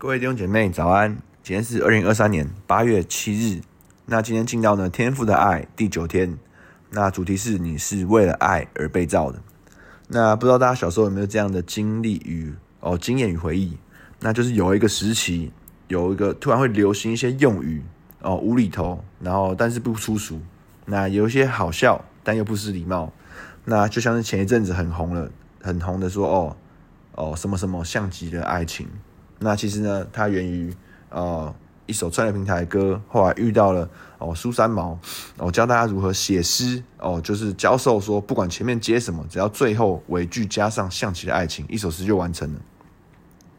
各位弟兄姐妹早安，今天是二零二三年八月七日。那今天进到呢天赋的爱第九天。那主题是你是为了爱而被造的。那不知道大家小时候有没有这样的经历与哦经验与回忆？那就是有一个时期，有一个突然会流行一些用语哦无厘头，然后但是不粗俗。那有一些好笑，但又不失礼貌。那就像是前一阵子很红了，很红的说哦哦什么什么像极了爱情。那其实呢，它源于呃一首串流平台的歌，后来遇到了哦苏三毛，哦教大家如何写诗，哦就是教授说不管前面接什么，只要最后尾句加上象棋的爱情，一首诗就完成了。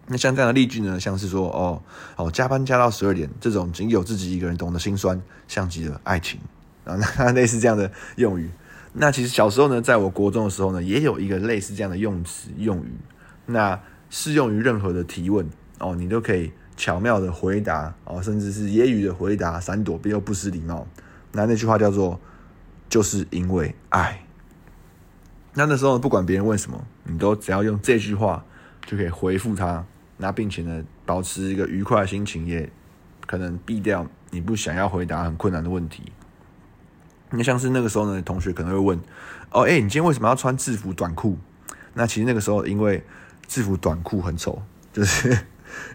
那像这样的例句呢，像是说哦哦加班加到十二点，这种仅有自己一个人懂得心酸，像极了爱情啊，那类似这样的用语。那其实小时候呢，在我国中的时候呢，也有一个类似这样的用词用语，那适用于任何的提问。哦，你都可以巧妙的回答哦，甚至是揶揄的回答，闪躲避又不失礼貌。那那句话叫做“就是因为爱”。那那时候不管别人问什么，你都只要用这句话就可以回复他。那并且呢，保持一个愉快的心情，也可能避掉你不想要回答很困难的问题。那像是那个时候呢，同学可能会问：“哦，哎，你今天为什么要穿制服短裤？”那其实那个时候因为制服短裤很丑，就是。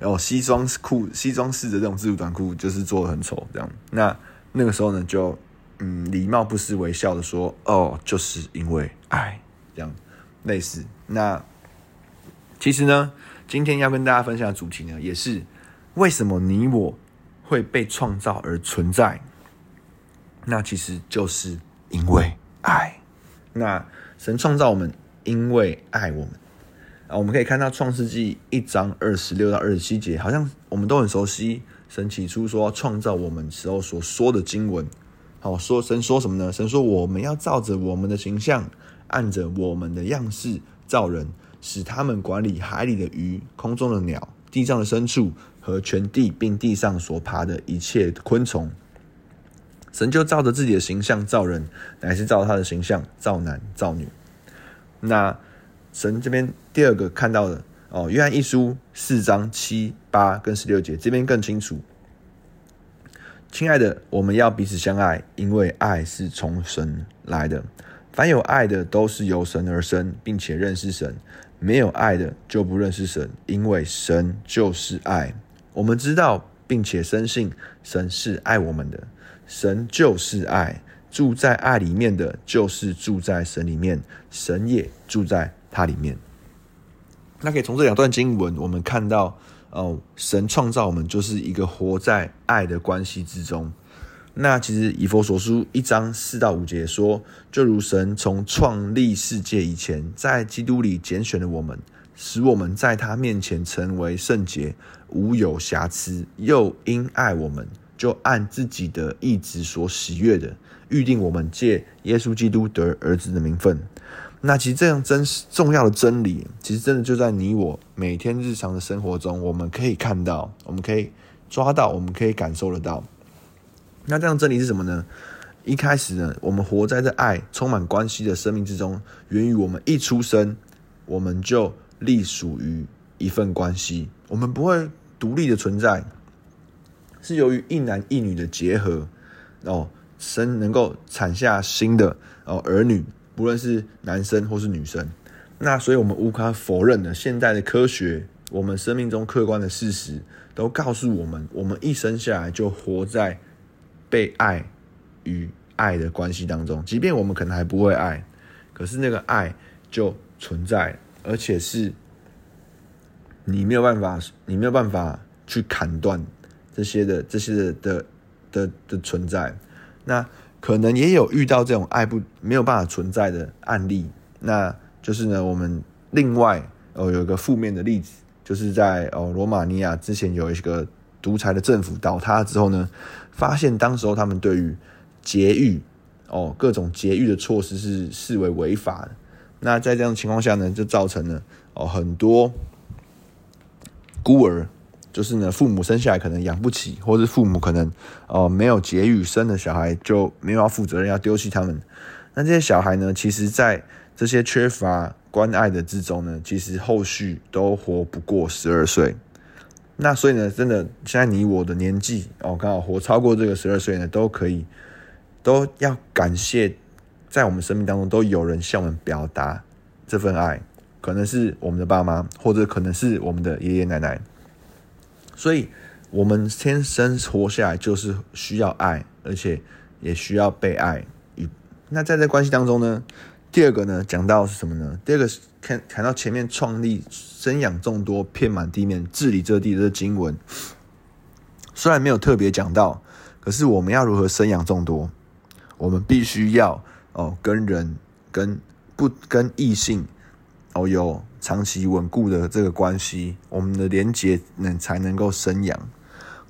然后西装裤、西装式的这种制服短裤，就是做的很丑，这样。那那个时候呢，就嗯，礼貌不失微笑的说：“哦，就是因为爱。”这样类似。那其实呢，今天要跟大家分享的主题呢，也是为什么你我会被创造而存在。那其实就是因为爱。那神创造我们，因为爱我们。啊，我们可以看到《创世纪》一章二十六到二十七节，好像我们都很熟悉。神起初说创造我们时候所说的经文，好说神说什么呢？神说我们要照着我们的形象，按着我们的样式造人，使他们管理海里的鱼、空中的鸟、地上的牲畜和全地，并地上所爬的一切昆虫。神就照着自己的形象造人，乃是照他的形象造男造女。那。神这边第二个看到的哦，约翰一书四章七八跟十六节这边更清楚。亲爱的，我们要彼此相爱，因为爱是从神来的。凡有爱的，都是由神而生，并且认识神；没有爱的，就不认识神，因为神就是爱。我们知道，并且深信神是爱我们的。神就是爱，住在爱里面的，就是住在神里面，神也住在。它里面，那可以从这两段经文，我们看到，哦，神创造我们就是一个活在爱的关系之中。那其实以弗所书一章四到五节说，就如神从创立世界以前，在基督里拣选了我们，使我们在他面前成为圣洁，无有瑕疵，又因爱我们，就按自己的意志所喜悦的，预定我们借耶稣基督得儿子的名分。那其实这样真实重要的真理，其实真的就在你我每天日常的生活中，我们可以看到，我们可以抓到，我们可以感受得到。那这样真理是什么呢？一开始呢，我们活在这爱充满关系的生命之中，源于我们一出生，我们就隶属于一份关系，我们不会独立的存在，是由于一男一女的结合，哦，生能够产下新的哦儿女。不论是男生或是女生，那所以我们无法否认的，现代的科学，我们生命中客观的事实，都告诉我们，我们一生下来就活在被爱与爱的关系当中。即便我们可能还不会爱，可是那个爱就存在，而且是你没有办法，你没有办法去砍断这些的这些的的的的存在。那。可能也有遇到这种爱不没有办法存在的案例，那就是呢，我们另外哦有一个负面的例子，就是在哦罗马尼亚之前有一个独裁的政府倒塌之后呢，发现当时候他们对于节育哦各种节育的措施是视为违法的，那在这样的情况下呢，就造成了哦很多孤儿。就是呢，父母生下来可能养不起，或是父母可能哦、呃、没有节育，生的小孩就没有要负责任，要丢弃他们。那这些小孩呢，其实，在这些缺乏关爱的之中呢，其实后续都活不过十二岁。那所以呢，真的现在你我的年纪哦，刚好活超过这个十二岁呢，都可以都要感谢，在我们生命当中都有人向我们表达这份爱，可能是我们的爸妈，或者可能是我们的爷爷奶奶。所以，我们天生活下来就是需要爱，而且也需要被爱。与那在这关系当中呢，第二个呢，讲到是什么呢？第二个看看到前面创立、生养众多、遍满地面、治理这地的经文，虽然没有特别讲到，可是我们要如何生养众多？我们必须要哦，跟人、跟不跟异性哦有长期稳固的这个关系，我们的连结能才能够生养。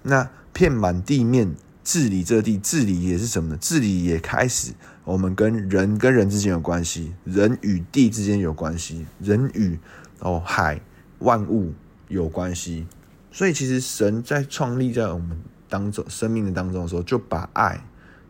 那遍满地面。治理这地，治理也是什么呢？治理也开始，我们跟人跟人之间有关系，人与地之间有关系，人与哦海万物有关系。所以其实神在创立在我们当中生命的当中的时候，就把爱，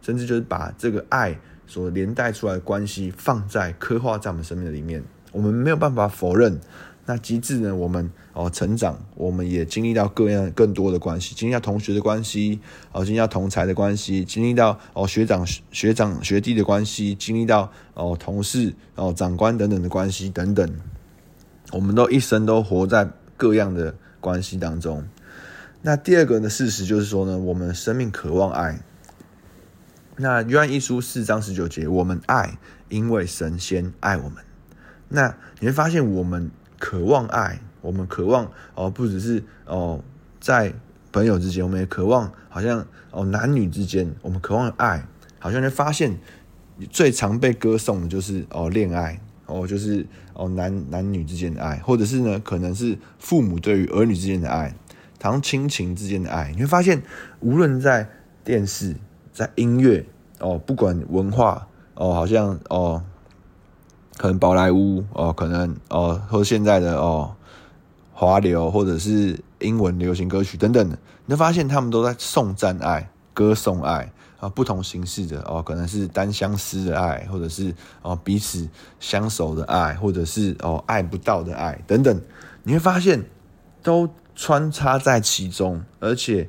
甚至就是把这个爱所连带出来的关系放在刻画在我们生命的里面，我们没有办法否认。那机制呢？我们哦成长，我们也经历到各样更多的关系，经历到同学的关系，哦经历到同侪的关系，经历到哦学长学长学弟的关系，经历到哦同事哦长官等等的关系等等，我们都一生都活在各样的关系当中。那第二个的事实就是说呢，我们生命渴望爱。那约翰一书四章十九节，我们爱，因为神先爱我们。那你会发现我们。渴望爱，我们渴望哦，不只是哦，在朋友之间，我们也渴望，好像哦，男女之间，我们渴望爱，好像就发现最常被歌颂的就是哦，恋爱哦，就是哦，男男女之间的爱，或者是呢，可能是父母对于儿女之间的爱，好像亲情之间的爱，你会发现，无论在电视、在音乐哦，不管文化哦，好像哦。可能宝莱坞哦，可能哦，或现在的哦，华流或者是英文流行歌曲等等，你会发现他们都在颂赞爱、歌颂爱啊，不同形式的哦，可能是单相思的爱，或者是哦彼此相守的爱，或者是哦爱不到的爱等等，你会发现都穿插在其中，而且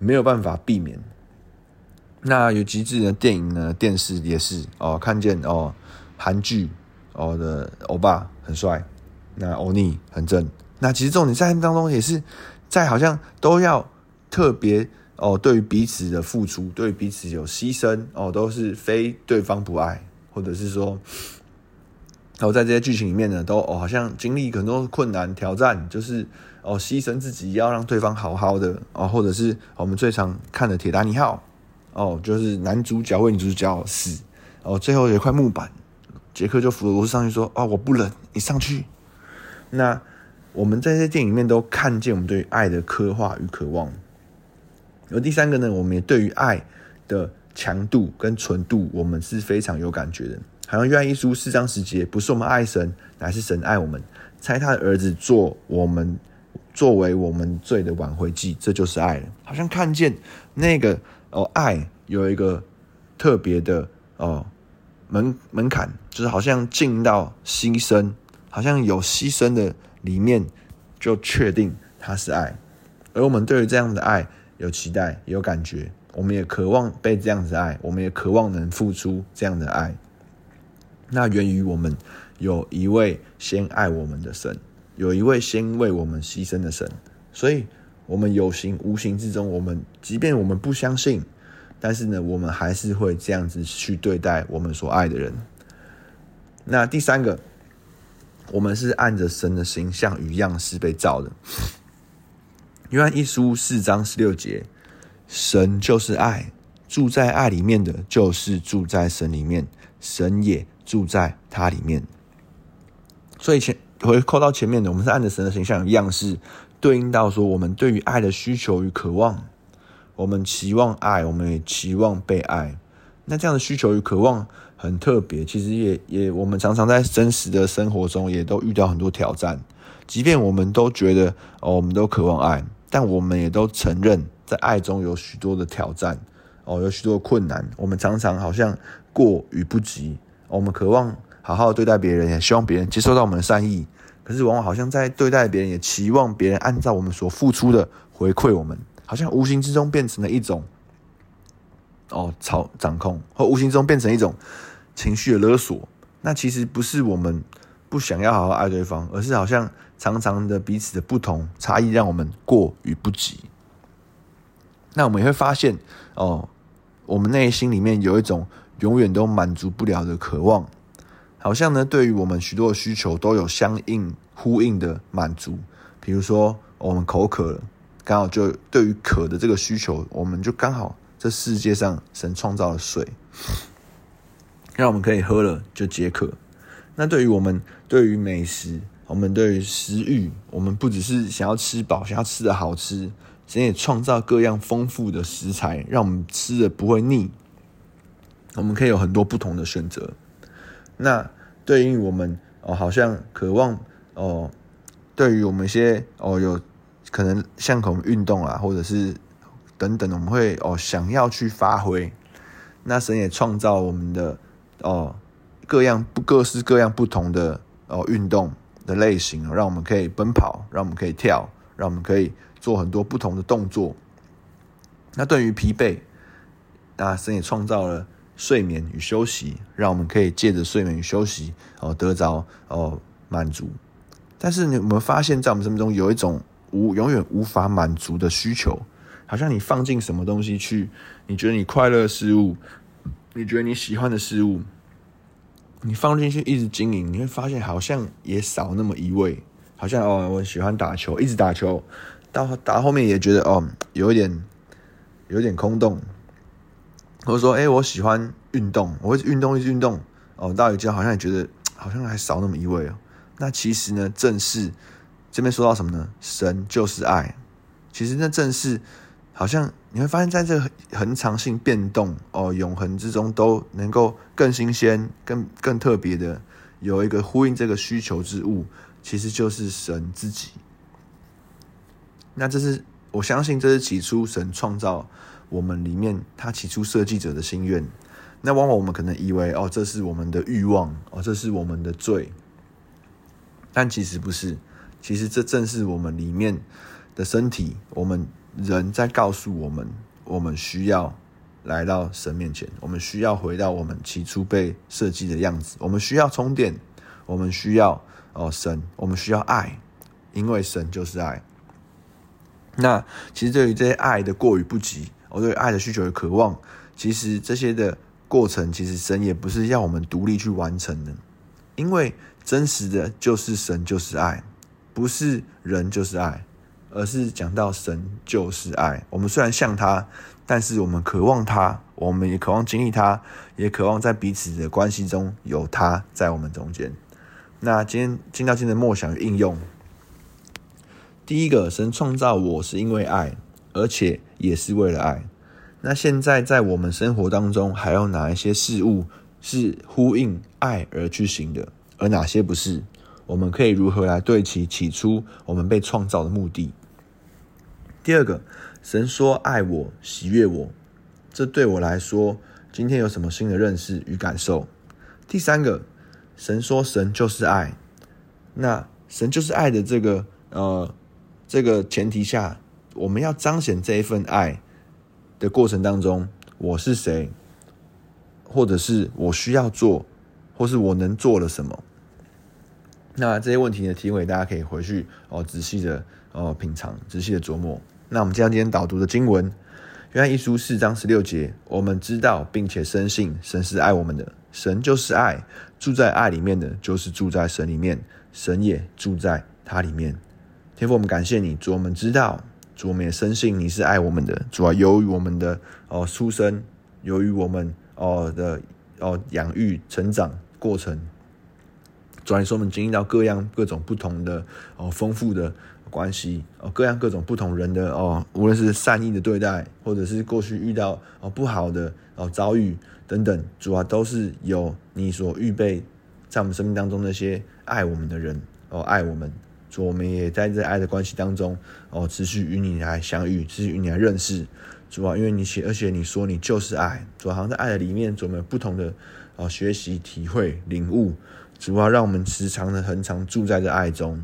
没有办法避免。那有极致的电影呢，电视也是哦，看见哦韩剧。哦的欧巴很帅，那欧尼很正。那其实重点在他们当中也是在好像都要特别哦，对于彼此的付出，对于彼此有牺牲哦，都是非对方不爱，或者是说，然后在这些剧情里面呢，都哦好像经历很多困难挑战，就是哦牺牲自己要让对方好好的哦，或者是我们最常看的《铁达尼号》哦，就是男主角为女主角死哦，最后有一块木板。杰克就扶着罗斯上去说：“啊、我不冷，你上去。”那我们在这些电影里面都看见我们对于爱的刻画与渴望。而第三个呢，我们也对于爱的强度跟纯度，我们是非常有感觉的。好像约翰一书四章十节，不是我们爱神，乃是神爱我们，差他的儿子做我们作为我们罪的挽回祭，这就是爱。好像看见那个哦，爱有一个特别的哦。门门槛就是好像进到牺牲，好像有牺牲的里面，就确定它是爱。而我们对于这样的爱有期待，有感觉，我们也渴望被这样子爱，我们也渴望能付出这样的爱。那源于我们有一位先爱我们的神，有一位先为我们牺牲的神，所以我们有形无形之中，我们即便我们不相信。但是呢，我们还是会这样子去对待我们所爱的人。那第三个，我们是按着神的形象与样式被造的。约翰一书四章十六节，神就是爱，住在爱里面的，就是住在神里面，神也住在他里面。所以前回扣到前面的，我们是按着神的形象与样式，对应到说我们对于爱的需求与渴望。我们期望爱，我们也期望被爱。那这样的需求与渴望很特别，其实也也，我们常常在真实的生活中也都遇到很多挑战。即便我们都觉得哦，我们都渴望爱，但我们也都承认，在爱中有许多的挑战哦，有许多困难。我们常常好像过与不及。我们渴望好好对待别人，也希望别人接受到我们的善意，可是往往好像在对待别人，也期望别人按照我们所付出的回馈我们，好像无形之中变成了一种哦操掌控，或无形中变成一种情绪的勒索。那其实不是我们不想要好好爱对方，而是好像常常的彼此的不同差异，让我们过于不及。那我们也会发现哦，我们内心里面有一种永远都满足不了的渴望。好像呢，对于我们许多的需求都有相应呼应的满足。比如说，我们口渴了，刚好就对于渴的这个需求，我们就刚好这世界上神创造了水，让我们可以喝了就解渴。那对于我们对于美食，我们对于食欲，我们不只是想要吃饱，想要吃的好吃，神也创造各样丰富的食材，让我们吃的不会腻。我们可以有很多不同的选择。那对于我们哦，好像渴望哦，对于我们一些哦，有可能像我们运动啊，或者是等等，我们会哦想要去发挥。那神也创造我们的哦各样不各式各样不同的哦运动的类型，让我们可以奔跑，让我们可以跳，让我们可以做很多不同的动作。那对于疲惫，那神也创造了。睡眠与休息，让我们可以借着睡眠与休息哦，得着哦满足。但是你有没有发现，在我们生命中有一种无永远无法满足的需求，好像你放进什么东西去，你觉得你快乐的事物，你觉得你喜欢的事物，你放进去一直经营，你会发现好像也少那么一味。好像哦，我喜欢打球，一直打球，到打后面也觉得哦，有一点有点空洞。或者说，哎、我喜欢运动，我运动，一直运动，哦，到一家好像也觉得好像还少那么一位哦。那其实呢，正是这边说到什么呢？神就是爱。其实那正是好像你会发现，在这个恒常性变动哦，永恒之中，都能够更新鲜、更更特别的有一个呼应这个需求之物，其实就是神自己。那这是我相信，这是起初神创造。我们里面，他起初设计者的心愿，那往往我们可能以为，哦，这是我们的欲望，哦，这是我们的罪，但其实不是，其实这正是我们里面的身体，我们人在告诉我们，我们需要来到神面前，我们需要回到我们起初被设计的样子，我们需要充电，我们需要哦神，我们需要爱，因为神就是爱。那其实对于这些爱的过与不及。我对爱的需求与渴望，其实这些的过程，其实神也不是要我们独立去完成的，因为真实的就是神就是爱，不是人就是爱，而是讲到神就是爱。我们虽然像他，但是我们渴望他，我们也渴望经历他，也渴望在彼此的关系中有他在我们中间。那今天进到今天的默想应用，第一个，神创造我是因为爱。而且也是为了爱。那现在在我们生活当中，还有哪一些事物是呼应爱而去行的，而哪些不是？我们可以如何来对齐起初我们被创造的目的？第二个，神说爱我，喜悦我，这对我来说，今天有什么新的认识与感受？第三个，神说神就是爱，那神就是爱的这个呃这个前提下。我们要彰显这一份爱的过程当中，我是谁，或者是我需要做，或是我能做了什么？那这些问题的提问，大家可以回去哦，仔细的哦品尝，仔细的琢磨。那我们将今天导读的经文，约翰一书四章十六节，我们知道并且深信神是爱我们的，神就是爱，住在爱里面的，就是住在神里面，神也住在他里面。天父，我们感谢你，主，我们知道。主，我们也深信你是爱我们的。主啊，由于我们的哦出生，由于我们哦的哦养育成长过程，主啊，你说我们经历到各样各种不同的哦丰富的关系哦，各样各种不同人的哦，无论是善意的对待，或者是过去遇到哦不好的哦遭遇等等，主啊，都是有你所预备在我们生命当中那些爱我们的人哦爱我们。主，我们也在这爱的关系当中哦，持续与你来相遇，持续与你来认识。主啊，因为你写，而且你说你就是爱。主啊，好像在爱的里面，主，我们不同的哦学习、体会、领悟。主啊，让我们时常的恒常住在这爱中。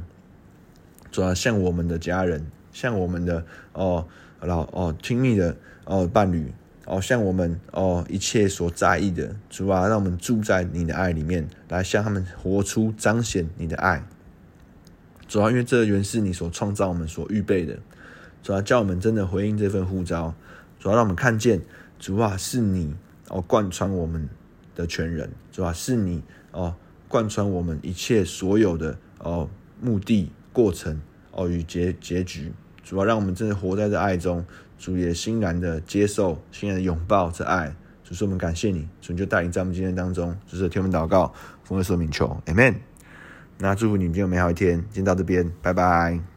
主要，像我们的家人，像我们的哦老哦亲密的哦伴侣，哦像我们哦一切所在意的，主啊，让我们住在你的爱里面，来向他们活出彰显你的爱。主啊，因为这原是你所创造我们所预备的，主啊，叫我们真的回应这份呼召，主啊，让我们看见主啊是你哦贯穿我们的全人，主啊是你哦贯穿我们一切所有的哦目的。过程哦与结结局，主要让我们真的活在这爱中，主也欣然的接受，欣然的拥抱这爱。主说我们感谢你，主就带领在我们今天当中，就是天文祷告，奉耶稣名求，Amen。那祝福你们今天有美好一天，今天到这边，拜拜。